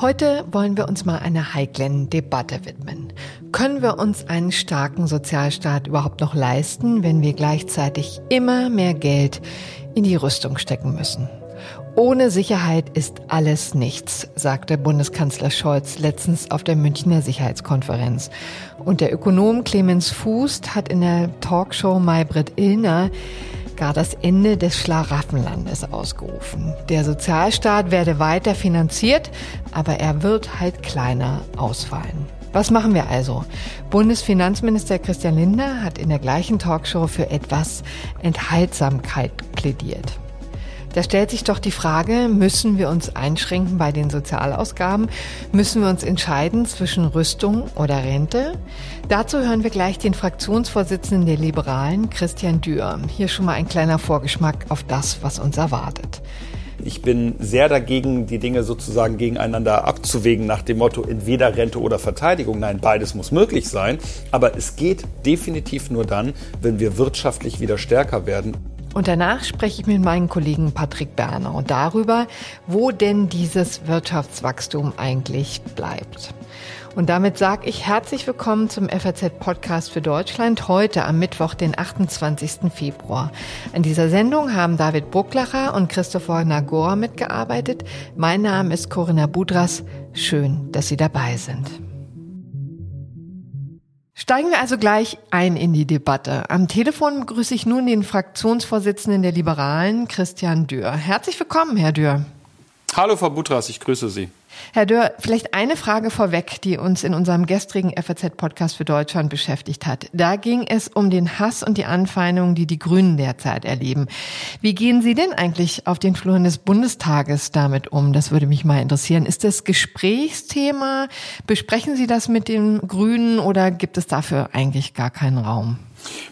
Heute wollen wir uns mal einer heiklen Debatte widmen. Können wir uns einen starken Sozialstaat überhaupt noch leisten, wenn wir gleichzeitig immer mehr Geld in die Rüstung stecken müssen? Ohne Sicherheit ist alles nichts, sagte Bundeskanzler Scholz letztens auf der Münchner Sicherheitskonferenz. Und der Ökonom Clemens Fußt hat in der Talkshow Maybrit Illner gar das Ende des Schlaraffenlandes ausgerufen. Der Sozialstaat werde weiter finanziert, aber er wird halt kleiner ausfallen. Was machen wir also? Bundesfinanzminister Christian Lindner hat in der gleichen Talkshow für etwas Enthaltsamkeit plädiert. Da stellt sich doch die Frage, müssen wir uns einschränken bei den Sozialausgaben? Müssen wir uns entscheiden zwischen Rüstung oder Rente? Dazu hören wir gleich den Fraktionsvorsitzenden der Liberalen, Christian Dürr. Hier schon mal ein kleiner Vorgeschmack auf das, was uns erwartet. Ich bin sehr dagegen, die Dinge sozusagen gegeneinander abzuwägen nach dem Motto entweder Rente oder Verteidigung. Nein, beides muss möglich sein. Aber es geht definitiv nur dann, wenn wir wirtschaftlich wieder stärker werden. Und danach spreche ich mit meinem Kollegen Patrick Berner darüber, wo denn dieses Wirtschaftswachstum eigentlich bleibt. Und damit sage ich herzlich willkommen zum FAZ Podcast für Deutschland heute am Mittwoch, den 28. Februar. An dieser Sendung haben David Brucklacher und Christopher Nagora mitgearbeitet. Mein Name ist Corinna Budras. Schön, dass Sie dabei sind. Steigen wir also gleich ein in die Debatte. Am Telefon begrüße ich nun den Fraktionsvorsitzenden der Liberalen, Christian Dürr. Herzlich willkommen, Herr Dürr. Hallo, Frau Butras, ich grüße Sie. Herr Dörr, vielleicht eine Frage vorweg, die uns in unserem gestrigen FAZ-Podcast für Deutschland beschäftigt hat. Da ging es um den Hass und die Anfeindungen, die die Grünen derzeit erleben. Wie gehen Sie denn eigentlich auf den Fluren des Bundestages damit um? Das würde mich mal interessieren. Ist das Gesprächsthema? Besprechen Sie das mit den Grünen oder gibt es dafür eigentlich gar keinen Raum?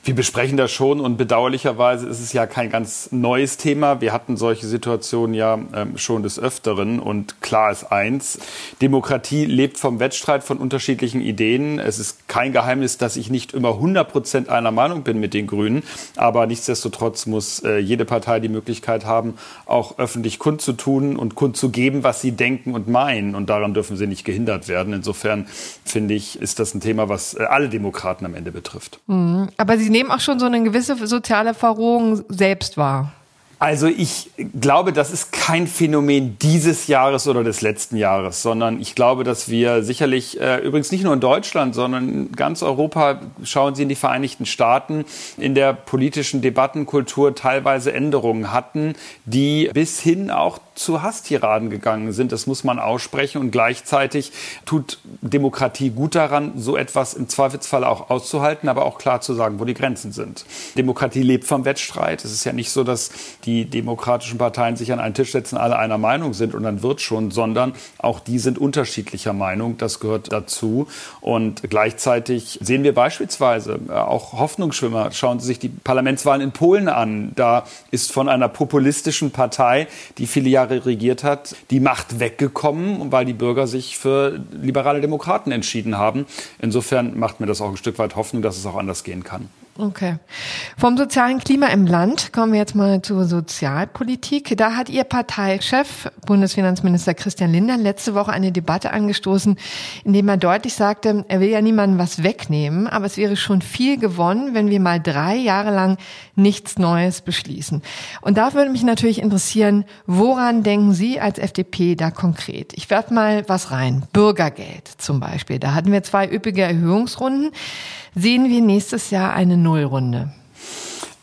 Wir besprechen das schon und bedauerlicherweise ist es ja kein ganz neues Thema. Wir hatten solche Situationen ja ähm, schon des Öfteren und klar ist eins, Demokratie lebt vom Wettstreit von unterschiedlichen Ideen. Es ist kein Geheimnis, dass ich nicht immer 100 Prozent einer Meinung bin mit den Grünen, aber nichtsdestotrotz muss äh, jede Partei die Möglichkeit haben, auch öffentlich kundzutun und kundzugeben, was sie denken und meinen und daran dürfen sie nicht gehindert werden. Insofern finde ich, ist das ein Thema, was äh, alle Demokraten am Ende betrifft. Mhm. Aber Sie nehmen auch schon so eine gewisse soziale Verrohung selbst wahr. Also ich glaube, das ist kein Phänomen dieses Jahres oder des letzten Jahres, sondern ich glaube, dass wir sicherlich, äh, übrigens nicht nur in Deutschland, sondern in ganz Europa, schauen Sie in die Vereinigten Staaten, in der politischen Debattenkultur teilweise Änderungen hatten, die bis hin auch zu Hasstiraden gegangen sind. Das muss man aussprechen. Und gleichzeitig tut Demokratie gut daran, so etwas im Zweifelsfall auch auszuhalten, aber auch klar zu sagen, wo die Grenzen sind. Demokratie lebt vom Wettstreit. Es ist ja nicht so, dass die demokratischen Parteien sich an einen Tisch setzen, alle einer Meinung sind und dann wird schon, sondern auch die sind unterschiedlicher Meinung. Das gehört dazu. Und gleichzeitig sehen wir beispielsweise äh, auch Hoffnungsschwimmer. Schauen Sie sich die Parlamentswahlen in Polen an. Da ist von einer populistischen Partei, die viele Jahre Jahre regiert hat, die Macht weggekommen, weil die Bürger sich für liberale Demokraten entschieden haben. Insofern macht mir das auch ein Stück weit Hoffnung, dass es auch anders gehen kann. Okay. Vom sozialen Klima im Land kommen wir jetzt mal zur Sozialpolitik. Da hat Ihr Parteichef, Bundesfinanzminister Christian Lindner, letzte Woche eine Debatte angestoßen, in dem er deutlich sagte, er will ja niemandem was wegnehmen, aber es wäre schon viel gewonnen, wenn wir mal drei Jahre lang nichts Neues beschließen. Und da würde mich natürlich interessieren, woran denken Sie als FDP da konkret? Ich werde mal was rein. Bürgergeld zum Beispiel. Da hatten wir zwei üppige Erhöhungsrunden sehen wir nächstes Jahr eine Nullrunde?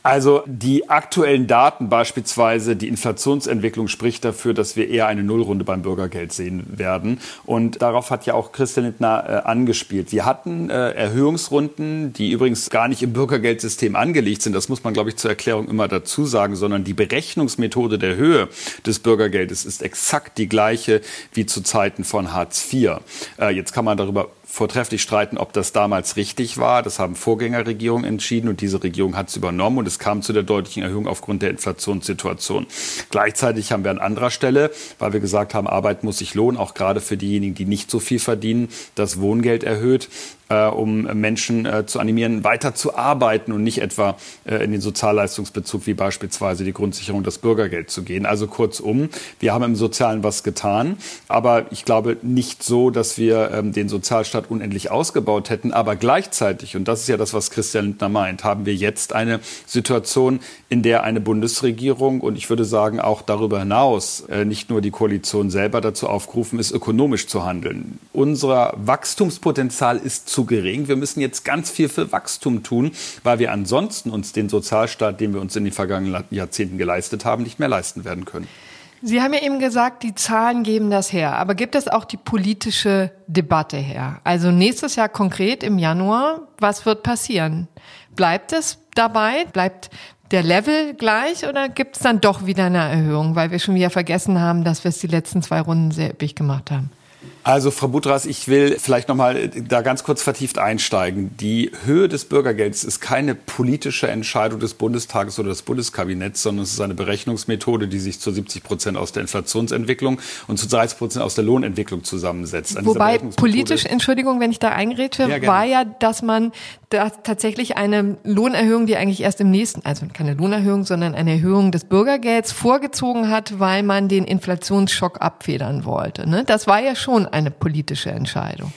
Also die aktuellen Daten, beispielsweise die Inflationsentwicklung, spricht dafür, dass wir eher eine Nullrunde beim Bürgergeld sehen werden. Und darauf hat ja auch Christian Lindner äh, angespielt. Wir hatten äh, Erhöhungsrunden, die übrigens gar nicht im Bürgergeldsystem angelegt sind. Das muss man, glaube ich, zur Erklärung immer dazu sagen, sondern die Berechnungsmethode der Höhe des Bürgergeldes ist exakt die gleiche wie zu Zeiten von Hartz IV. Äh, jetzt kann man darüber vortrefflich streiten, ob das damals richtig war. Das haben Vorgängerregierungen entschieden und diese Regierung hat es übernommen und es kam zu der deutlichen Erhöhung aufgrund der Inflationssituation. Gleichzeitig haben wir an anderer Stelle, weil wir gesagt haben, Arbeit muss sich lohnen, auch gerade für diejenigen, die nicht so viel verdienen, das Wohngeld erhöht. Äh, um Menschen äh, zu animieren, weiter zu arbeiten und nicht etwa äh, in den Sozialleistungsbezug wie beispielsweise die Grundsicherung, das Bürgergeld zu gehen. Also kurzum, wir haben im Sozialen was getan, aber ich glaube nicht so, dass wir ähm, den Sozialstaat unendlich ausgebaut hätten, aber gleichzeitig, und das ist ja das, was Christian Lindner meint, haben wir jetzt eine Situation, in der eine Bundesregierung und ich würde sagen auch darüber hinaus äh, nicht nur die Koalition selber dazu aufgerufen ist, ökonomisch zu handeln. Unser Wachstumspotenzial ist zu gering. Wir müssen jetzt ganz viel für Wachstum tun, weil wir ansonsten uns den Sozialstaat, den wir uns in den vergangenen Jahrzehnten geleistet haben, nicht mehr leisten werden können. Sie haben ja eben gesagt, die Zahlen geben das her. Aber gibt es auch die politische Debatte her? Also nächstes Jahr konkret im Januar, was wird passieren? Bleibt es dabei? Bleibt der Level gleich oder gibt es dann doch wieder eine Erhöhung, weil wir schon wieder vergessen haben, dass wir es die letzten zwei Runden sehr üppig gemacht haben? Also, Frau Budras, ich will vielleicht noch mal äh, da ganz kurz vertieft einsteigen. Die Höhe des Bürgergelds ist keine politische Entscheidung des Bundestages oder des Bundeskabinetts, sondern es ist eine Berechnungsmethode, die sich zu 70 Prozent aus der Inflationsentwicklung und zu 30 Prozent aus der Lohnentwicklung zusammensetzt. An Wobei politisch, Entschuldigung, wenn ich da eingerätsche, ja, war ja, dass man da tatsächlich eine Lohnerhöhung, die eigentlich erst im nächsten, also keine Lohnerhöhung, sondern eine Erhöhung des Bürgergelds vorgezogen hat, weil man den Inflationsschock abfedern wollte. Ne? Das war ja schon eine politische Entscheidung.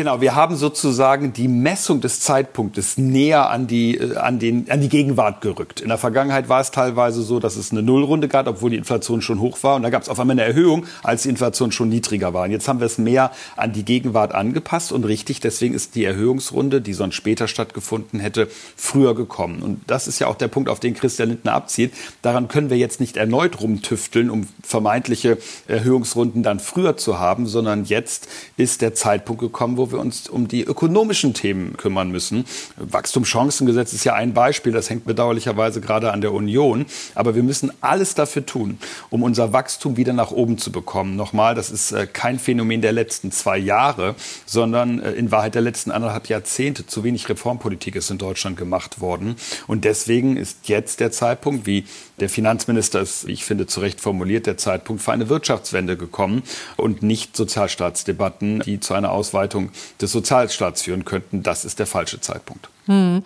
Genau, wir haben sozusagen die Messung des Zeitpunktes näher an die, äh, an, den, an die Gegenwart gerückt. In der Vergangenheit war es teilweise so, dass es eine Nullrunde gab, obwohl die Inflation schon hoch war. Und da gab es auf einmal eine Erhöhung, als die Inflation schon niedriger war. Und jetzt haben wir es mehr an die Gegenwart angepasst. Und richtig, deswegen ist die Erhöhungsrunde, die sonst später stattgefunden hätte, früher gekommen. Und das ist ja auch der Punkt, auf den Christian Lindner abzielt. Daran können wir jetzt nicht erneut rumtüfteln, um vermeintliche Erhöhungsrunden dann früher zu haben, sondern jetzt ist der Zeitpunkt gekommen, wo wir uns um die ökonomischen Themen kümmern müssen. Wachstumschancengesetz ist ja ein Beispiel, das hängt bedauerlicherweise gerade an der Union. Aber wir müssen alles dafür tun, um unser Wachstum wieder nach oben zu bekommen. Nochmal, das ist äh, kein Phänomen der letzten zwei Jahre, sondern äh, in Wahrheit der letzten anderthalb Jahrzehnte. Zu wenig Reformpolitik ist in Deutschland gemacht worden. Und deswegen ist jetzt der Zeitpunkt, wie der Finanzminister wie ich finde, zu Recht formuliert, der Zeitpunkt für eine Wirtschaftswende gekommen und nicht Sozialstaatsdebatten, die zu einer Ausweitung des Sozialstaats führen könnten. Das ist der falsche Zeitpunkt. Hm.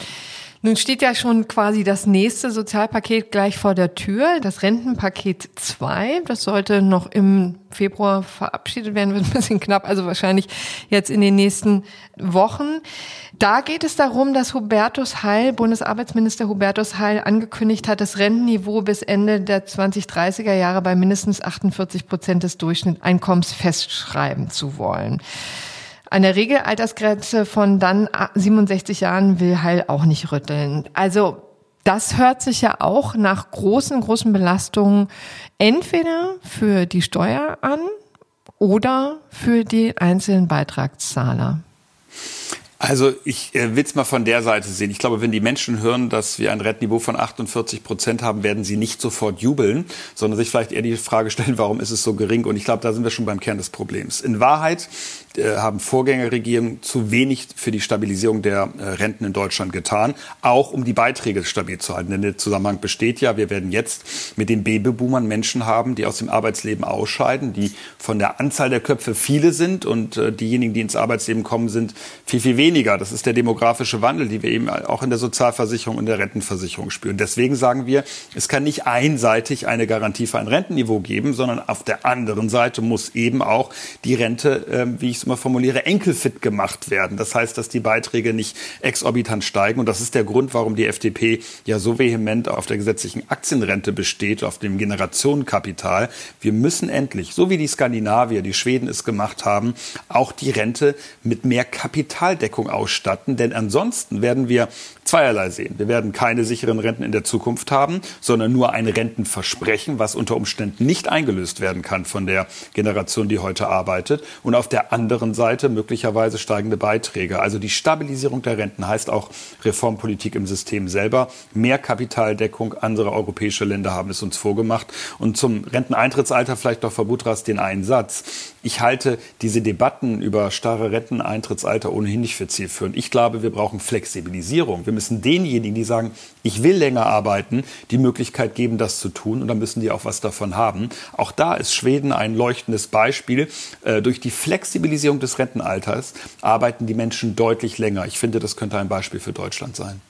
Nun steht ja schon quasi das nächste Sozialpaket gleich vor der Tür, das Rentenpaket 2. Das sollte noch im Februar verabschiedet werden, wird ein bisschen knapp, also wahrscheinlich jetzt in den nächsten Wochen. Da geht es darum, dass Hubertus Heil, Bundesarbeitsminister Hubertus Heil, angekündigt hat, das Rentenniveau bis Ende der 2030er Jahre bei mindestens 48 Prozent des Durchschnittseinkommens festschreiben zu wollen. Eine Regelaltersgrenze von dann 67 Jahren will Heil auch nicht rütteln. Also das hört sich ja auch nach großen, großen Belastungen entweder für die Steuer an oder für die einzelnen Beitragszahler. Also ich äh, will es mal von der Seite sehen. Ich glaube, wenn die Menschen hören, dass wir ein Rentniveau von 48 Prozent haben, werden sie nicht sofort jubeln, sondern sich vielleicht eher die Frage stellen, warum ist es so gering? Und ich glaube, da sind wir schon beim Kern des Problems. In Wahrheit äh, haben Vorgängerregierungen zu wenig für die Stabilisierung der äh, Renten in Deutschland getan, auch um die Beiträge stabil zu halten. Denn der Zusammenhang besteht ja, wir werden jetzt mit den Babyboomern Menschen haben, die aus dem Arbeitsleben ausscheiden, die von der Anzahl der Köpfe viele sind und äh, diejenigen, die ins Arbeitsleben kommen, sind viel, viel weniger. Das ist der demografische Wandel, die wir eben auch in der Sozialversicherung und der Rentenversicherung spüren. Deswegen sagen wir, es kann nicht einseitig eine Garantie für ein Rentenniveau geben, sondern auf der anderen Seite muss eben auch die Rente, wie ich immer formuliere, enkelfit gemacht werden. Das heißt, dass die Beiträge nicht exorbitant steigen. Und das ist der Grund, warum die FDP ja so vehement auf der gesetzlichen Aktienrente besteht, auf dem Generationenkapital. Wir müssen endlich, so wie die Skandinavier, die Schweden es gemacht haben, auch die Rente mit mehr Kapitaldeckung ausstatten. Denn ansonsten werden wir zweierlei sehen. Wir werden keine sicheren Renten in der Zukunft haben, sondern nur ein Rentenversprechen, was unter Umständen nicht eingelöst werden kann von der Generation, die heute arbeitet. Und auf der anderen Seite möglicherweise steigende Beiträge. Also die Stabilisierung der Renten heißt auch Reformpolitik im System selber. Mehr Kapitaldeckung. Andere europäische Länder haben es uns vorgemacht. Und zum Renteneintrittsalter vielleicht doch Frau Butras den einen Satz. Ich halte diese Debatten über starre Renteneintrittsalter ohnehin nicht für zielführend. Ich glaube, wir brauchen Flexibilisierung. Wir müssen denjenigen, die sagen, ich will länger arbeiten, die Möglichkeit geben, das zu tun. Und dann müssen die auch was davon haben. Auch da ist Schweden ein leuchtendes Beispiel. Äh, durch die Flexibilisierung des Rentenalters arbeiten die Menschen deutlich länger. Ich finde, das könnte ein Beispiel für Deutschland sein.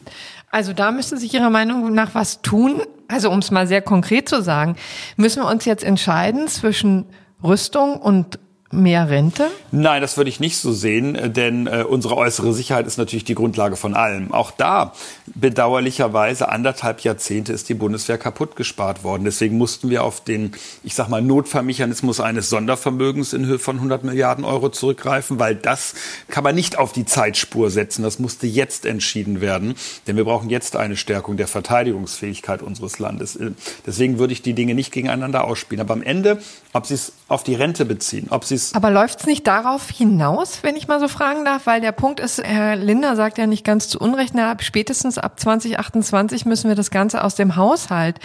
Also da müsste sich Ihrer Meinung nach was tun. Also um es mal sehr konkret zu sagen, müssen wir uns jetzt entscheiden zwischen Rüstung und mehr Rente? Nein, das würde ich nicht so sehen, äh, denn äh, unsere äußere Sicherheit ist natürlich die Grundlage von allem. Auch da, bedauerlicherweise, anderthalb Jahrzehnte ist die Bundeswehr kaputt gespart worden. Deswegen mussten wir auf den, ich sag mal, Notfallmechanismus eines Sondervermögens in Höhe von 100 Milliarden Euro zurückgreifen, weil das kann man nicht auf die Zeitspur setzen. Das musste jetzt entschieden werden, denn wir brauchen jetzt eine Stärkung der Verteidigungsfähigkeit unseres Landes. Äh, deswegen würde ich die Dinge nicht gegeneinander ausspielen. Aber am Ende, ob Sie es auf die Rente beziehen, ob Sie es aber läuft es nicht darauf hinaus, wenn ich mal so fragen darf? Weil der Punkt ist, Herr Linder sagt ja nicht ganz zu Unrecht, na, spätestens ab 2028 müssen wir das Ganze aus dem Haushalt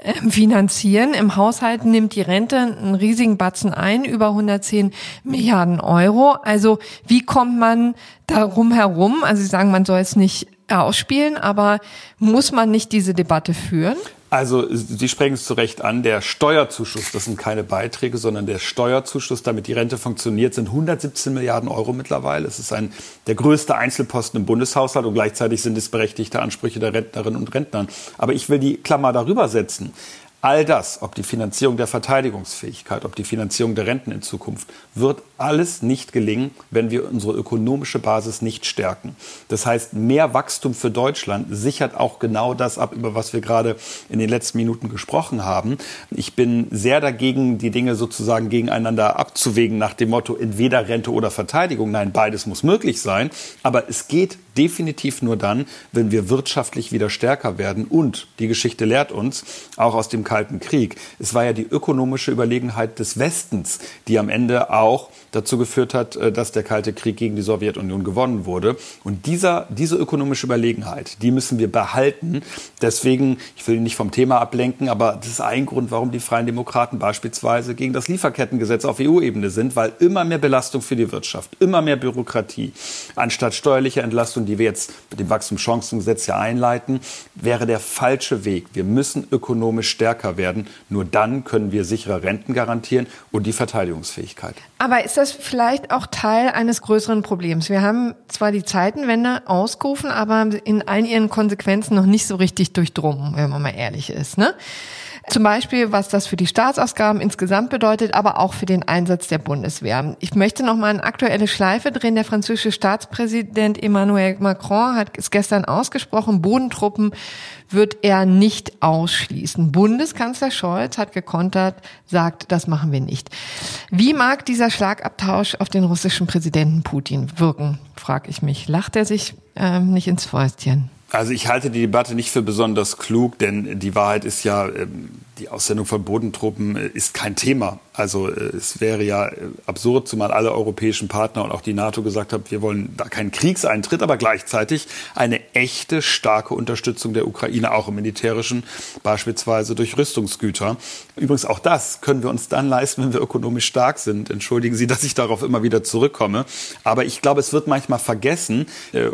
ähm, finanzieren. Im Haushalt nimmt die Rente einen riesigen Batzen ein, über 110 Milliarden Euro. Also wie kommt man darum herum? Also Sie sagen, man soll es nicht ausspielen, aber muss man nicht diese Debatte führen? Also Sie sprechen es zu Recht an, der Steuerzuschuss, das sind keine Beiträge, sondern der Steuerzuschuss, damit die Rente funktioniert, sind 117 Milliarden Euro mittlerweile. Es ist ein, der größte Einzelposten im Bundeshaushalt und gleichzeitig sind es berechtigte Ansprüche der Rentnerinnen und Rentner. Aber ich will die Klammer darüber setzen. All das, ob die Finanzierung der Verteidigungsfähigkeit, ob die Finanzierung der Renten in Zukunft, wird alles nicht gelingen, wenn wir unsere ökonomische Basis nicht stärken. Das heißt, mehr Wachstum für Deutschland sichert auch genau das ab, über was wir gerade in den letzten Minuten gesprochen haben. Ich bin sehr dagegen, die Dinge sozusagen gegeneinander abzuwägen nach dem Motto entweder Rente oder Verteidigung. Nein, beides muss möglich sein. Aber es geht definitiv nur dann, wenn wir wirtschaftlich wieder stärker werden. Und die Geschichte lehrt uns, auch aus dem Kalten Krieg, es war ja die ökonomische Überlegenheit des Westens, die am Ende auch dazu geführt hat, äh, dass der Kalte Krieg gegen die Sowjetunion gewonnen wurde. Und dieser, diese ökonomische Überlegenheit, die müssen wir behalten. Deswegen, ich will nicht vom Thema ablenken, aber das ist ein Grund, warum die Freien Demokraten beispielsweise gegen das Lieferkettengesetz auf EU-Ebene sind, weil immer mehr Belastung für die Wirtschaft, immer mehr Bürokratie, anstatt steuerliche Entlastung, die wir jetzt mit dem Wachstumschancengesetz ja einleiten, wäre der falsche Weg. Wir müssen ökonomisch stärker werden. Nur dann können wir sichere Renten garantieren und die Verteidigungsfähigkeit. Aber ist das vielleicht auch Teil eines größeren Problems? Wir haben zwar die Zeitenwende ausgerufen, aber in all ihren Konsequenzen noch nicht so richtig durchdrungen, wenn man mal ehrlich ist. Ne? Zum Beispiel, was das für die Staatsausgaben insgesamt bedeutet, aber auch für den Einsatz der Bundeswehr. Ich möchte noch mal eine aktuelle Schleife drehen. Der französische Staatspräsident Emmanuel Macron hat es gestern ausgesprochen, Bodentruppen wird er nicht ausschließen. Bundeskanzler Scholz hat gekontert, sagt, das machen wir nicht. Wie mag dieser Schlagabtausch auf den russischen Präsidenten Putin wirken, frage ich mich. Lacht er sich ähm, nicht ins Fäustchen? Also ich halte die Debatte nicht für besonders klug, denn die Wahrheit ist ja, ähm, die Aussendung von Bodentruppen äh, ist kein Thema. Also äh, es wäre ja äh, absurd, zumal alle europäischen Partner und auch die NATO gesagt haben, wir wollen da keinen Kriegseintritt, aber gleichzeitig eine echte, starke Unterstützung der Ukraine, auch im militärischen, beispielsweise durch Rüstungsgüter. Übrigens auch das können wir uns dann leisten, wenn wir ökonomisch stark sind. Entschuldigen Sie, dass ich darauf immer wieder zurückkomme. Aber ich glaube, es wird manchmal vergessen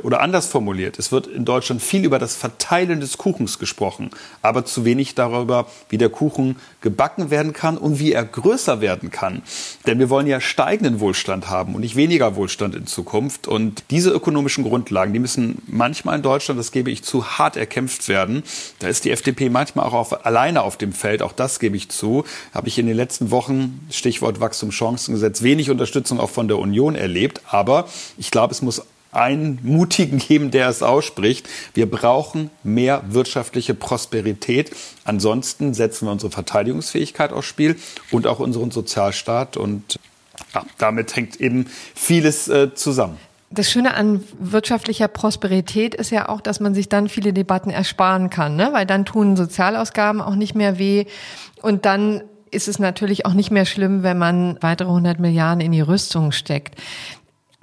oder anders formuliert. Es wird in Deutschland viel über das Verteilen des Kuchens gesprochen, aber zu wenig darüber, wie der Kuchen gebacken werden kann und wie er größer werden kann. Denn wir wollen ja steigenden Wohlstand haben und nicht weniger Wohlstand in Zukunft. Und diese ökonomischen Grundlagen, die müssen manchmal in Deutschland, das gebe ich zu, hart erkämpft werden. Da ist die FDP manchmal auch auf, alleine auf dem Feld, auch das gebe ich zu. Habe ich in den letzten Wochen, Stichwort Wachstumschancengesetz, wenig Unterstützung auch von der Union erlebt. Aber ich glaube, es muss einen Mutigen geben, der es ausspricht. Wir brauchen mehr wirtschaftliche Prosperität. Ansonsten setzen wir unsere Verteidigungsfähigkeit aufs Spiel und auch unseren Sozialstaat. Und ja, damit hängt eben vieles äh, zusammen. Das Schöne an wirtschaftlicher Prosperität ist ja auch, dass man sich dann viele Debatten ersparen kann, ne? weil dann tun Sozialausgaben auch nicht mehr weh und dann ist es natürlich auch nicht mehr schlimm, wenn man weitere 100 Milliarden in die Rüstung steckt.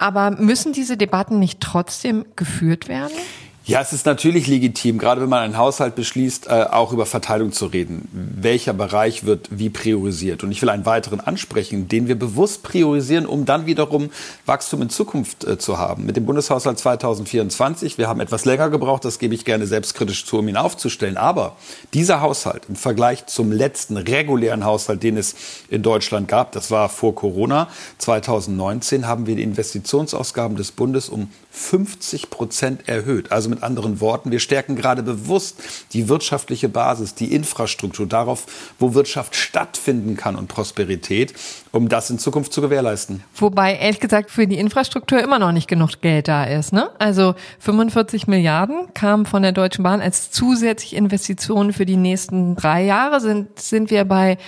Aber müssen diese Debatten nicht trotzdem geführt werden? Ja, es ist natürlich legitim, gerade wenn man einen Haushalt beschließt, äh, auch über Verteilung zu reden. Welcher Bereich wird wie priorisiert? Und ich will einen weiteren ansprechen, den wir bewusst priorisieren, um dann wiederum Wachstum in Zukunft äh, zu haben. Mit dem Bundeshaushalt 2024, wir haben etwas länger gebraucht, das gebe ich gerne selbstkritisch zu, um ihn aufzustellen. Aber dieser Haushalt im Vergleich zum letzten regulären Haushalt, den es in Deutschland gab, das war vor Corona 2019, haben wir die Investitionsausgaben des Bundes um 50 Prozent erhöht. Also mit anderen Worten, wir stärken gerade bewusst die wirtschaftliche Basis, die Infrastruktur darauf, wo Wirtschaft stattfinden kann und Prosperität, um das in Zukunft zu gewährleisten. Wobei ehrlich gesagt für die Infrastruktur immer noch nicht genug Geld da ist. Ne? Also 45 Milliarden kamen von der Deutschen Bahn als zusätzliche Investitionen für die nächsten drei Jahre. Sind, sind wir bei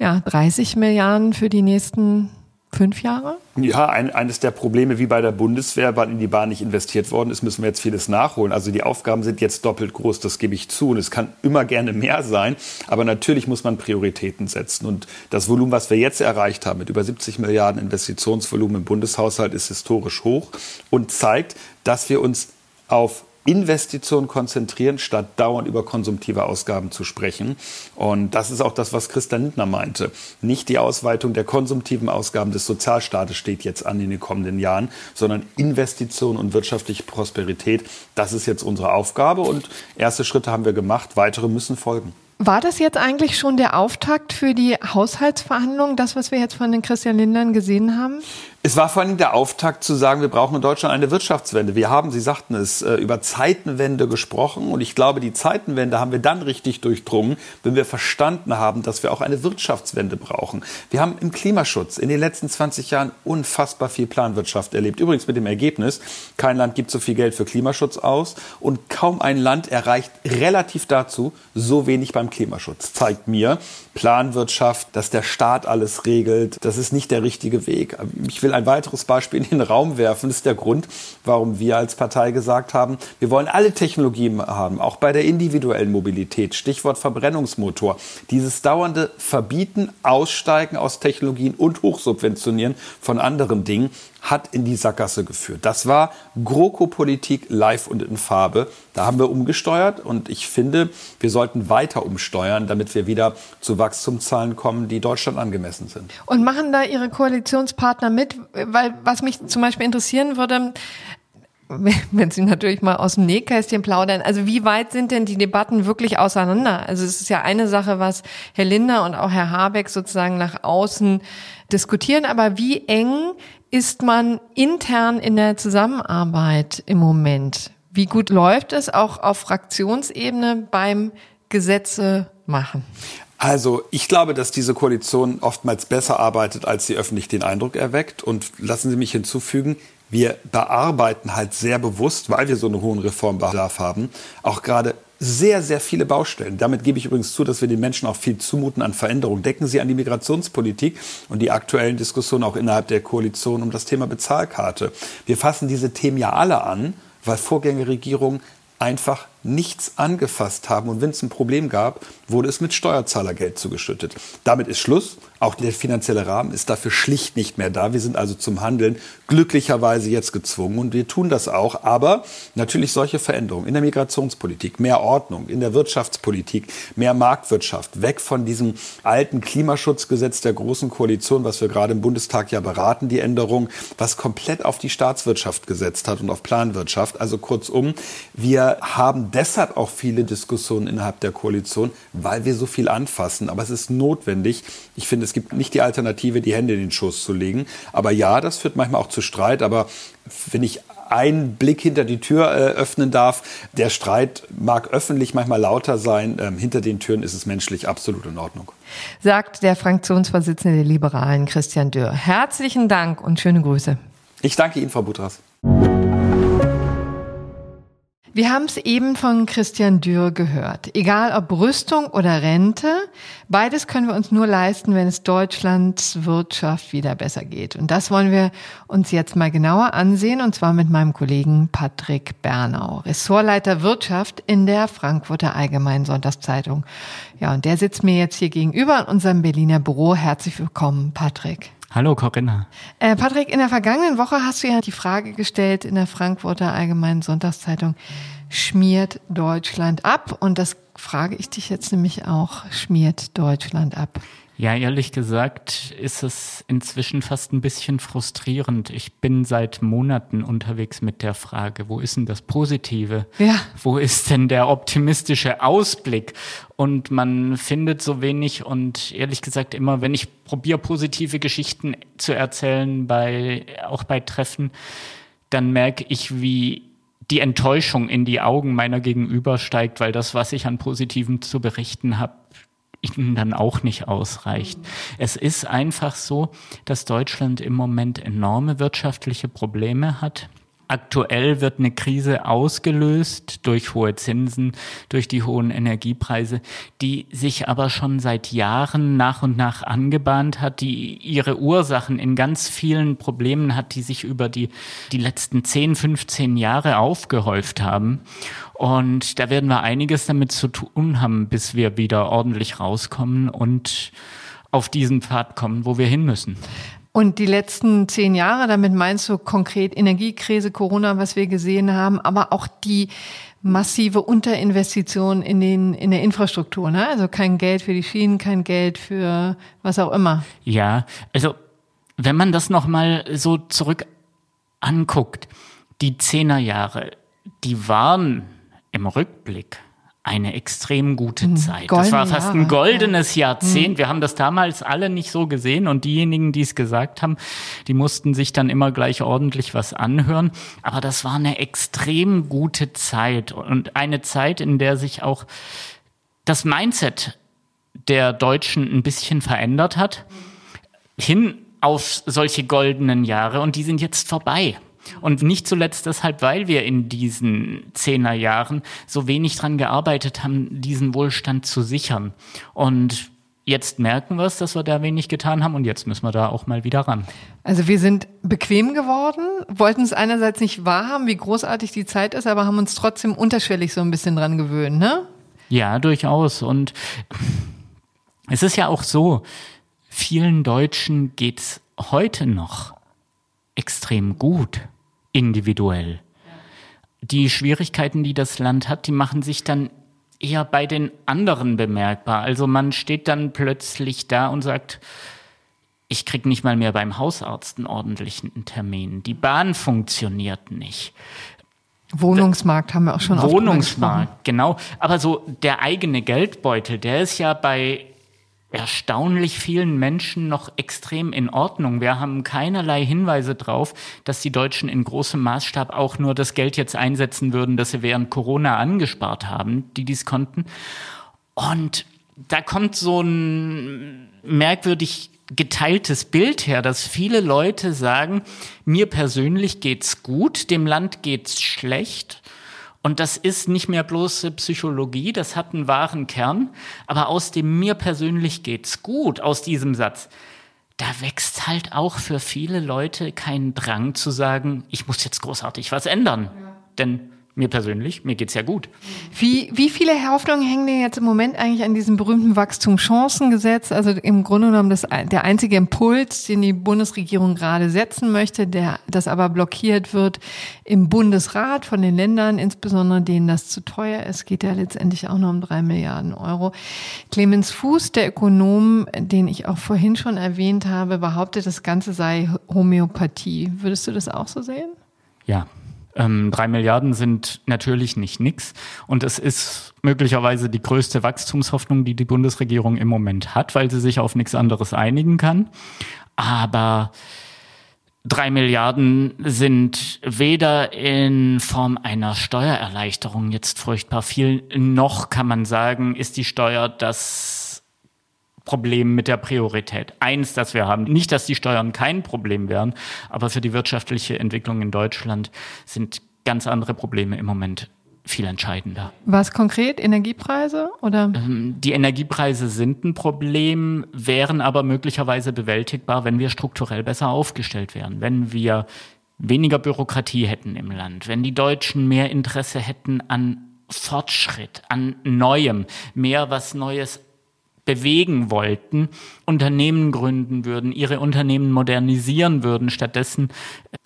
ja, 30 Milliarden für die nächsten fünf Jahre? Ja, ein, eines der Probleme wie bei der Bundeswehr, weil in die Bahn nicht investiert worden ist, müssen wir jetzt vieles nachholen. Also die Aufgaben sind jetzt doppelt groß, das gebe ich zu. Und es kann immer gerne mehr sein. Aber natürlich muss man Prioritäten setzen. Und das Volumen, was wir jetzt erreicht haben, mit über 70 Milliarden Investitionsvolumen im Bundeshaushalt, ist historisch hoch und zeigt, dass wir uns auf Investitionen konzentrieren, statt dauernd über konsumtive Ausgaben zu sprechen. Und das ist auch das, was Christa Lindner meinte. Nicht die Ausweitung der konsumtiven Ausgaben des Sozialstaates steht jetzt an in den kommenden Jahren, sondern Investitionen und wirtschaftliche Prosperität. Das ist jetzt unsere Aufgabe und erste Schritte haben wir gemacht, weitere müssen folgen. War das jetzt eigentlich schon der Auftakt für die Haushaltsverhandlungen, das, was wir jetzt von den Christian Lindern gesehen haben? Es war vor allem der Auftakt zu sagen, wir brauchen in Deutschland eine Wirtschaftswende. Wir haben, Sie sagten es, äh, über Zeitenwende gesprochen. Und ich glaube, die Zeitenwende haben wir dann richtig durchdrungen, wenn wir verstanden haben, dass wir auch eine Wirtschaftswende brauchen. Wir haben im Klimaschutz in den letzten 20 Jahren unfassbar viel Planwirtschaft erlebt. Übrigens mit dem Ergebnis, kein Land gibt so viel Geld für Klimaschutz aus und kaum ein Land erreicht relativ dazu so wenig beim Klimaschutz. Zeigt mir, Planwirtschaft, dass der Staat alles regelt, das ist nicht der richtige Weg. Ich will will ein weiteres Beispiel in den Raum werfen. Das ist der Grund, warum wir als Partei gesagt haben, wir wollen alle Technologien haben, auch bei der individuellen Mobilität. Stichwort Verbrennungsmotor. Dieses dauernde Verbieten, Aussteigen aus Technologien und Hochsubventionieren von anderen Dingen hat in die Sackgasse geführt. Das war GroKo-Politik live und in Farbe. Da haben wir umgesteuert und ich finde, wir sollten weiter umsteuern, damit wir wieder zu Wachstumszahlen kommen, die Deutschland angemessen sind. Und machen da Ihre Koalitionspartner mit? Weil was mich zum Beispiel interessieren würde, wenn Sie natürlich mal aus dem Nähkästchen plaudern, also wie weit sind denn die Debatten wirklich auseinander? Also es ist ja eine Sache, was Herr Linder und auch Herr Habeck sozusagen nach außen diskutieren, aber wie eng ist man intern in der Zusammenarbeit im Moment? Wie gut läuft es auch auf Fraktionsebene beim Gesetze machen? Also ich glaube, dass diese Koalition oftmals besser arbeitet, als sie öffentlich den Eindruck erweckt. Und lassen Sie mich hinzufügen, wir bearbeiten halt sehr bewusst, weil wir so einen hohen Reformbedarf haben, auch gerade sehr, sehr viele Baustellen. Damit gebe ich übrigens zu, dass wir den Menschen auch viel zumuten an Veränderung. Denken Sie an die Migrationspolitik und die aktuellen Diskussionen auch innerhalb der Koalition um das Thema Bezahlkarte. Wir fassen diese Themen ja alle an, weil Vorgängerregierungen einfach nichts angefasst haben. Und wenn es ein Problem gab, wurde es mit Steuerzahlergeld zugeschüttet. Damit ist Schluss. Auch der finanzielle Rahmen ist dafür schlicht nicht mehr da. Wir sind also zum Handeln glücklicherweise jetzt gezwungen und wir tun das auch. Aber natürlich solche Veränderungen in der Migrationspolitik, mehr Ordnung, in der Wirtschaftspolitik, mehr Marktwirtschaft, weg von diesem alten Klimaschutzgesetz der Großen Koalition, was wir gerade im Bundestag ja beraten, die Änderung, was komplett auf die Staatswirtschaft gesetzt hat und auf Planwirtschaft. Also kurzum, wir haben deshalb auch viele Diskussionen innerhalb der Koalition, weil wir so viel anfassen. Aber es ist notwendig. Ich finde, es gibt nicht die Alternative, die Hände in den Schoß zu legen. Aber ja, das führt manchmal auch zu Streit. Aber wenn ich einen Blick hinter die Tür äh, öffnen darf, der Streit mag öffentlich manchmal lauter sein. Ähm, hinter den Türen ist es menschlich absolut in Ordnung. Sagt der Fraktionsvorsitzende der Liberalen, Christian Dürr. Herzlichen Dank und schöne Grüße. Ich danke Ihnen, Frau Butras. Wir haben es eben von Christian Dürr gehört. Egal ob Rüstung oder Rente, beides können wir uns nur leisten, wenn es Deutschlands Wirtschaft wieder besser geht. Und das wollen wir uns jetzt mal genauer ansehen, und zwar mit meinem Kollegen Patrick Bernau, Ressortleiter Wirtschaft in der Frankfurter Allgemeinen Sonntagszeitung. Ja, und der sitzt mir jetzt hier gegenüber in unserem Berliner Büro. Herzlich willkommen, Patrick. Hallo Corinna. Äh, Patrick, in der vergangenen Woche hast du ja die Frage gestellt in der Frankfurter Allgemeinen Sonntagszeitung, schmiert Deutschland ab? Und das frage ich dich jetzt nämlich auch, schmiert Deutschland ab? Ja, ehrlich gesagt ist es inzwischen fast ein bisschen frustrierend. Ich bin seit Monaten unterwegs mit der Frage, wo ist denn das Positive? Ja. Wo ist denn der optimistische Ausblick? Und man findet so wenig und ehrlich gesagt immer, wenn ich probiere, positive Geschichten zu erzählen, bei, auch bei Treffen, dann merke ich, wie die Enttäuschung in die Augen meiner Gegenüber steigt, weil das, was ich an Positiven zu berichten habe, ihnen dann auch nicht ausreicht. Es ist einfach so, dass Deutschland im Moment enorme wirtschaftliche Probleme hat. Aktuell wird eine Krise ausgelöst durch hohe Zinsen, durch die hohen Energiepreise, die sich aber schon seit Jahren nach und nach angebahnt hat, die ihre Ursachen in ganz vielen Problemen hat, die sich über die, die letzten 10, 15 Jahre aufgehäuft haben. Und da werden wir einiges damit zu tun haben, bis wir wieder ordentlich rauskommen und auf diesen Pfad kommen, wo wir hin müssen. Und die letzten zehn Jahre, damit meinst du konkret Energiekrise, Corona, was wir gesehen haben, aber auch die massive Unterinvestition in den in der Infrastruktur, ne? Also kein Geld für die Schienen, kein Geld für was auch immer. Ja, also wenn man das noch mal so zurück anguckt, die Zehnerjahre, die waren im Rückblick eine extrem gute hm, Zeit. Goldene das war fast Jahre. ein goldenes Jahrzehnt. Hm. Wir haben das damals alle nicht so gesehen und diejenigen, die es gesagt haben, die mussten sich dann immer gleich ordentlich was anhören. Aber das war eine extrem gute Zeit und eine Zeit, in der sich auch das Mindset der Deutschen ein bisschen verändert hat, hin auf solche goldenen Jahre und die sind jetzt vorbei. Und nicht zuletzt deshalb, weil wir in diesen Zehnerjahren so wenig dran gearbeitet haben, diesen Wohlstand zu sichern. Und jetzt merken wir es, dass wir da wenig getan haben und jetzt müssen wir da auch mal wieder ran. Also wir sind bequem geworden, wollten es einerseits nicht wahrhaben, wie großartig die Zeit ist, aber haben uns trotzdem unterschwellig so ein bisschen dran gewöhnt, ne? Ja, durchaus. Und es ist ja auch so, vielen Deutschen geht's heute noch extrem gut individuell. Die Schwierigkeiten, die das Land hat, die machen sich dann eher bei den anderen bemerkbar. Also man steht dann plötzlich da und sagt, ich krieg nicht mal mehr beim Hausarzt einen ordentlichen Termin. Die Bahn funktioniert nicht. Wohnungsmarkt haben wir auch schon Wohnungsmarkt, genau. Aber so der eigene Geldbeutel, der ist ja bei erstaunlich vielen Menschen noch extrem in Ordnung. Wir haben keinerlei Hinweise darauf, dass die Deutschen in großem Maßstab auch nur das Geld jetzt einsetzen würden, das sie während Corona angespart haben, die dies konnten. Und da kommt so ein merkwürdig geteiltes Bild her, dass viele Leute sagen, mir persönlich geht's gut, dem Land geht's schlecht und das ist nicht mehr bloße Psychologie, das hat einen wahren Kern. Aber aus dem mir persönlich geht's gut, aus diesem Satz, da wächst halt auch für viele Leute kein Drang zu sagen, ich muss jetzt großartig was ändern. Ja. Denn mir persönlich, mir geht's ja gut. Wie, wie viele Hoffnungen hängen denn jetzt im Moment eigentlich an diesem berühmten Wachstumschancengesetz? Also im Grunde genommen das, der einzige Impuls, den die Bundesregierung gerade setzen möchte, der das aber blockiert wird im Bundesrat von den Ländern, insbesondere denen das zu teuer ist, geht ja letztendlich auch noch um drei Milliarden Euro. Clemens Fuß, der Ökonom, den ich auch vorhin schon erwähnt habe, behauptet, das Ganze sei Homöopathie. Würdest du das auch so sehen? Ja, ähm, drei Milliarden sind natürlich nicht nix. Und es ist möglicherweise die größte Wachstumshoffnung, die die Bundesregierung im Moment hat, weil sie sich auf nichts anderes einigen kann. Aber drei Milliarden sind weder in Form einer Steuererleichterung jetzt furchtbar viel, noch kann man sagen, ist die Steuer das Problem mit der Priorität. Eins, das wir haben. Nicht, dass die Steuern kein Problem wären, aber für die wirtschaftliche Entwicklung in Deutschland sind ganz andere Probleme im Moment viel entscheidender. Was konkret? Energiepreise oder? Ähm, die Energiepreise sind ein Problem, wären aber möglicherweise bewältigbar, wenn wir strukturell besser aufgestellt wären, wenn wir weniger Bürokratie hätten im Land, wenn die Deutschen mehr Interesse hätten an Fortschritt, an Neuem, mehr was Neues bewegen wollten, Unternehmen gründen würden, ihre Unternehmen modernisieren würden. Stattdessen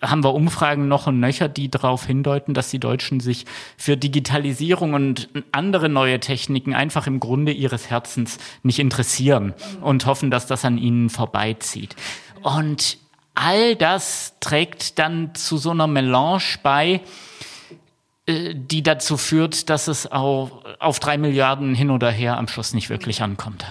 haben wir Umfragen noch und nöcher, die darauf hindeuten, dass die Deutschen sich für Digitalisierung und andere neue Techniken einfach im Grunde ihres Herzens nicht interessieren und hoffen, dass das an ihnen vorbeizieht. Und all das trägt dann zu so einer Melange bei, äh, die dazu führt, dass es auch auf drei Milliarden hin oder her am Schluss nicht wirklich ankommt.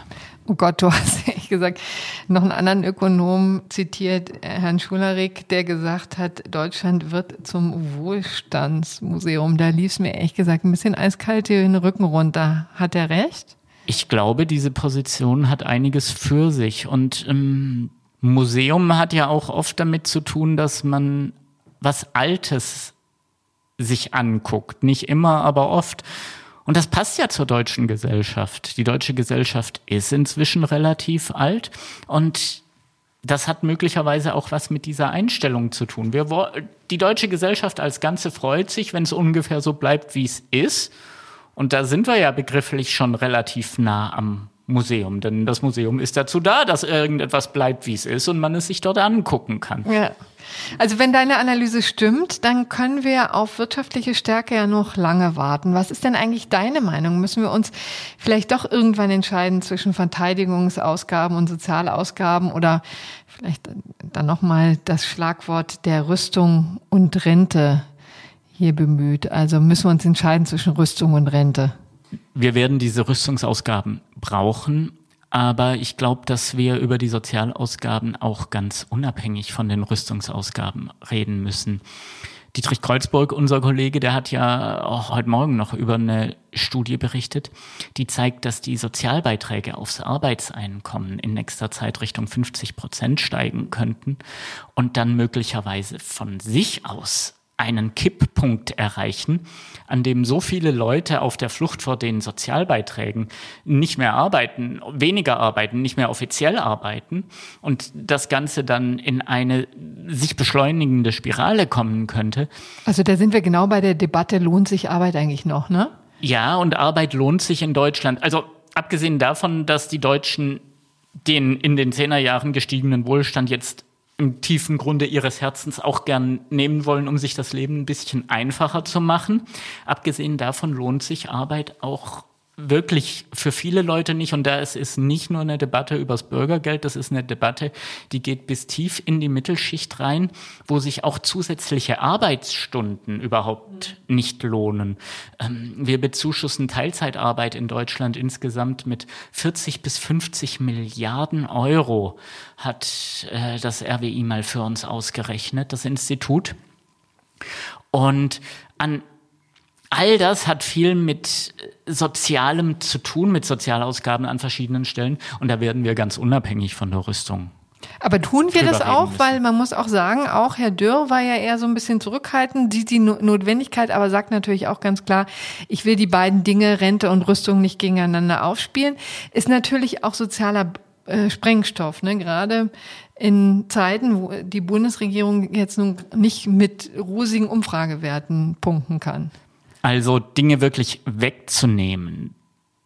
Oh Gott, du hast ehrlich gesagt noch einen anderen Ökonom zitiert, Herrn Schularik, der gesagt hat, Deutschland wird zum Wohlstandsmuseum. Da lief es mir ehrlich gesagt ein bisschen eiskalt den Rücken runter. Hat er recht? Ich glaube, diese Position hat einiges für sich. Und ähm, Museum hat ja auch oft damit zu tun, dass man was Altes sich anguckt. Nicht immer, aber oft. Und das passt ja zur deutschen Gesellschaft. Die deutsche Gesellschaft ist inzwischen relativ alt und das hat möglicherweise auch was mit dieser Einstellung zu tun. Wir, die deutsche Gesellschaft als Ganze freut sich, wenn es ungefähr so bleibt, wie es ist. Und da sind wir ja begrifflich schon relativ nah am Museum, denn das Museum ist dazu da, dass irgendetwas bleibt, wie es ist und man es sich dort angucken kann. Ja. Also wenn deine Analyse stimmt, dann können wir auf wirtschaftliche Stärke ja noch lange warten. Was ist denn eigentlich deine Meinung? Müssen wir uns vielleicht doch irgendwann entscheiden zwischen Verteidigungsausgaben und Sozialausgaben oder vielleicht dann nochmal das Schlagwort der Rüstung und Rente hier bemüht? Also müssen wir uns entscheiden zwischen Rüstung und Rente? Wir werden diese Rüstungsausgaben brauchen, aber ich glaube, dass wir über die Sozialausgaben auch ganz unabhängig von den Rüstungsausgaben reden müssen. Dietrich Kreuzburg, unser Kollege, der hat ja auch heute Morgen noch über eine Studie berichtet, die zeigt, dass die Sozialbeiträge aufs Arbeitseinkommen in nächster Zeit Richtung 50 Prozent steigen könnten und dann möglicherweise von sich aus einen Kipppunkt erreichen, an dem so viele Leute auf der Flucht vor den Sozialbeiträgen nicht mehr arbeiten, weniger arbeiten, nicht mehr offiziell arbeiten und das Ganze dann in eine sich beschleunigende Spirale kommen könnte. Also da sind wir genau bei der Debatte, lohnt sich Arbeit eigentlich noch, ne? Ja, und Arbeit lohnt sich in Deutschland. Also abgesehen davon, dass die Deutschen den in den Zehnerjahren gestiegenen Wohlstand jetzt im tiefen Grunde ihres Herzens auch gern nehmen wollen, um sich das Leben ein bisschen einfacher zu machen. Abgesehen davon lohnt sich Arbeit auch wirklich für viele Leute nicht. Und da ist es nicht nur eine Debatte übers Bürgergeld, das ist eine Debatte, die geht bis tief in die Mittelschicht rein, wo sich auch zusätzliche Arbeitsstunden überhaupt nicht lohnen. Ähm, wir bezuschussen Teilzeitarbeit in Deutschland insgesamt mit 40 bis 50 Milliarden Euro, hat äh, das RWI mal für uns ausgerechnet, das Institut. Und an all das hat viel mit Sozialem zu tun, mit Sozialausgaben an verschiedenen Stellen. Und da werden wir ganz unabhängig von der Rüstung. Aber tun wir das auch, müssen. weil man muss auch sagen, auch Herr Dürr war ja eher so ein bisschen zurückhaltend, sieht die Notwendigkeit, aber sagt natürlich auch ganz klar, ich will die beiden Dinge, Rente und Rüstung, nicht gegeneinander aufspielen. Ist natürlich auch sozialer äh, Sprengstoff, ne? gerade in Zeiten, wo die Bundesregierung jetzt nun nicht mit rosigen Umfragewerten punkten kann. Also Dinge wirklich wegzunehmen,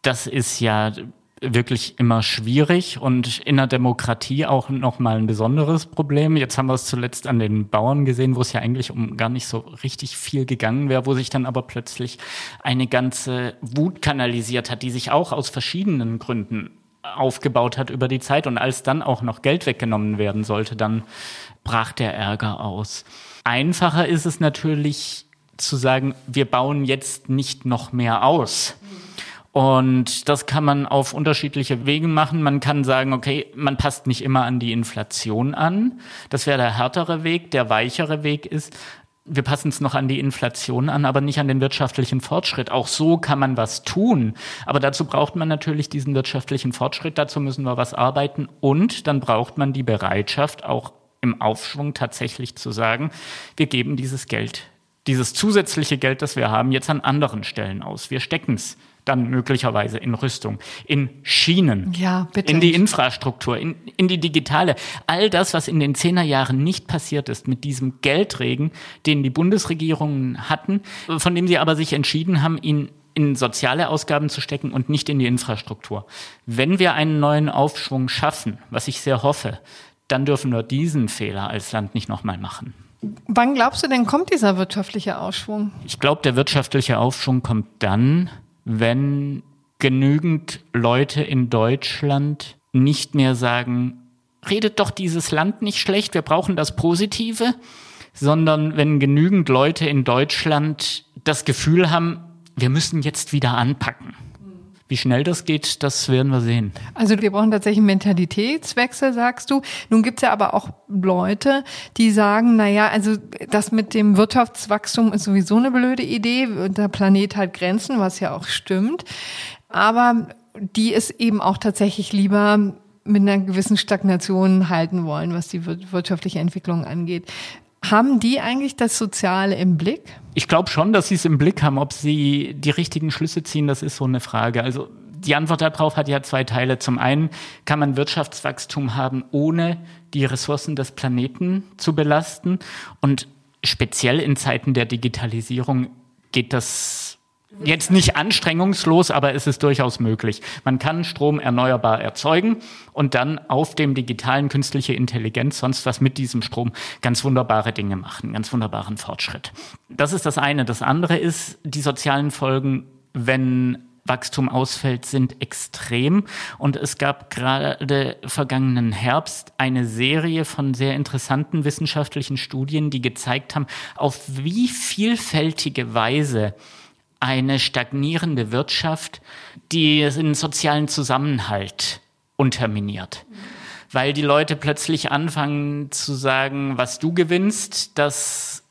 das ist ja wirklich immer schwierig und in der Demokratie auch nochmal ein besonderes Problem. Jetzt haben wir es zuletzt an den Bauern gesehen, wo es ja eigentlich um gar nicht so richtig viel gegangen wäre, wo sich dann aber plötzlich eine ganze Wut kanalisiert hat, die sich auch aus verschiedenen Gründen aufgebaut hat über die Zeit und als dann auch noch Geld weggenommen werden sollte, dann brach der Ärger aus. Einfacher ist es natürlich zu sagen, wir bauen jetzt nicht noch mehr aus. Und das kann man auf unterschiedliche Wege machen. Man kann sagen, okay, man passt nicht immer an die Inflation an. Das wäre der härtere Weg. Der weichere Weg ist, wir passen es noch an die Inflation an, aber nicht an den wirtschaftlichen Fortschritt. Auch so kann man was tun. Aber dazu braucht man natürlich diesen wirtschaftlichen Fortschritt. Dazu müssen wir was arbeiten. Und dann braucht man die Bereitschaft, auch im Aufschwung tatsächlich zu sagen, wir geben dieses Geld dieses zusätzliche Geld, das wir haben, jetzt an anderen Stellen aus. Wir stecken es dann möglicherweise in Rüstung, in Schienen, ja, in die Infrastruktur, in, in die digitale. All das, was in den Zehnerjahren nicht passiert ist mit diesem Geldregen, den die Bundesregierungen hatten, von dem sie aber sich entschieden haben, ihn in soziale Ausgaben zu stecken und nicht in die Infrastruktur. Wenn wir einen neuen Aufschwung schaffen, was ich sehr hoffe, dann dürfen wir diesen Fehler als Land nicht nochmal machen. Wann glaubst du denn, kommt dieser wirtschaftliche Aufschwung? Ich glaube, der wirtschaftliche Aufschwung kommt dann, wenn genügend Leute in Deutschland nicht mehr sagen, redet doch dieses Land nicht schlecht, wir brauchen das Positive, sondern wenn genügend Leute in Deutschland das Gefühl haben, wir müssen jetzt wieder anpacken. Wie schnell das geht, das werden wir sehen. Also wir brauchen tatsächlich einen Mentalitätswechsel, sagst du. Nun gibt's ja aber auch Leute, die sagen, na ja, also das mit dem Wirtschaftswachstum ist sowieso eine blöde Idee. Der Planet hat Grenzen, was ja auch stimmt. Aber die es eben auch tatsächlich lieber mit einer gewissen Stagnation halten wollen, was die wirtschaftliche Entwicklung angeht. Haben die eigentlich das Soziale im Blick? Ich glaube schon, dass sie es im Blick haben. Ob sie die richtigen Schlüsse ziehen, das ist so eine Frage. Also die Antwort darauf hat ja zwei Teile. Zum einen kann man Wirtschaftswachstum haben, ohne die Ressourcen des Planeten zu belasten. Und speziell in Zeiten der Digitalisierung geht das jetzt nicht anstrengungslos, aber es ist durchaus möglich. Man kann Strom erneuerbar erzeugen und dann auf dem digitalen künstliche Intelligenz sonst was mit diesem Strom ganz wunderbare Dinge machen, ganz wunderbaren Fortschritt. Das ist das eine. Das andere ist, die sozialen Folgen, wenn Wachstum ausfällt, sind extrem. Und es gab gerade vergangenen Herbst eine Serie von sehr interessanten wissenschaftlichen Studien, die gezeigt haben, auf wie vielfältige Weise eine stagnierende Wirtschaft, die den sozialen Zusammenhalt unterminiert. Weil die Leute plötzlich anfangen zu sagen, was du gewinnst, das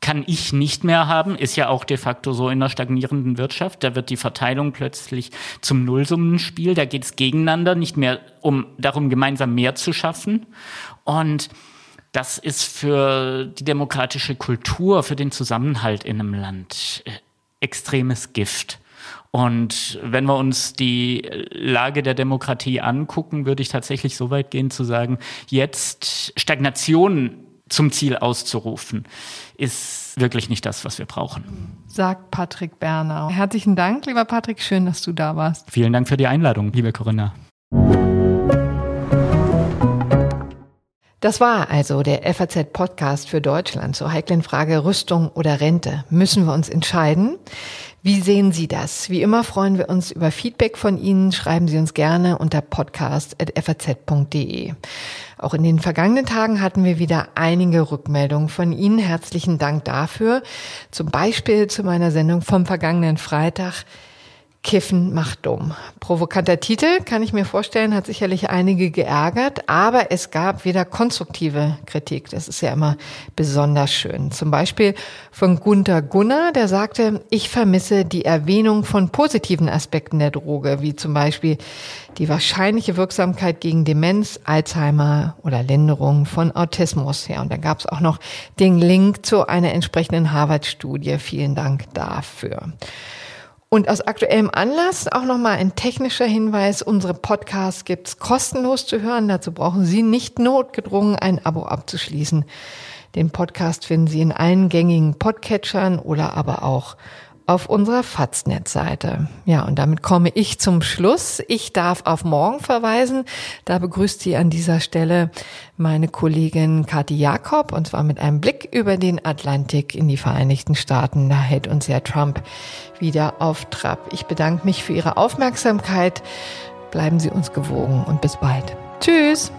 kann ich nicht mehr haben, ist ja auch de facto so in einer stagnierenden Wirtschaft. Da wird die Verteilung plötzlich zum Nullsummenspiel. Da geht es gegeneinander, nicht mehr um darum, gemeinsam mehr zu schaffen. Und das ist für die demokratische Kultur, für den Zusammenhalt in einem Land äh, extremes Gift. Und wenn wir uns die Lage der Demokratie angucken, würde ich tatsächlich so weit gehen zu sagen, jetzt Stagnation zum Ziel auszurufen, ist wirklich nicht das, was wir brauchen. Sagt Patrick Bernau. Herzlichen Dank, lieber Patrick. Schön, dass du da warst. Vielen Dank für die Einladung, liebe Corinna. Das war also der FAZ-Podcast für Deutschland zur heiklen Frage Rüstung oder Rente. Müssen wir uns entscheiden? Wie sehen Sie das? Wie immer freuen wir uns über Feedback von Ihnen. Schreiben Sie uns gerne unter podcast.faz.de. Auch in den vergangenen Tagen hatten wir wieder einige Rückmeldungen von Ihnen. Herzlichen Dank dafür. Zum Beispiel zu meiner Sendung vom vergangenen Freitag Kiffen macht dumm. Provokanter Titel, kann ich mir vorstellen, hat sicherlich einige geärgert, aber es gab wieder konstruktive Kritik. Das ist ja immer besonders schön. Zum Beispiel von Gunther Gunnar, der sagte, ich vermisse die Erwähnung von positiven Aspekten der Droge, wie zum Beispiel die wahrscheinliche Wirksamkeit gegen Demenz, Alzheimer oder Linderung von Autismus. Ja, und da gab es auch noch den Link zu einer entsprechenden Harvard-Studie. Vielen Dank dafür. Und aus aktuellem Anlass auch nochmal ein technischer Hinweis. Unsere Podcasts gibt's kostenlos zu hören. Dazu brauchen Sie nicht notgedrungen ein Abo abzuschließen. Den Podcast finden Sie in allen gängigen Podcatchern oder aber auch auf unserer Faznet-Seite. Ja, und damit komme ich zum Schluss. Ich darf auf morgen verweisen. Da begrüßt sie an dieser Stelle meine Kollegin Kathi Jakob und zwar mit einem Blick über den Atlantik in die Vereinigten Staaten. Da hält uns ja Trump wieder auf Trab. Ich bedanke mich für Ihre Aufmerksamkeit. Bleiben Sie uns gewogen und bis bald. Tschüss.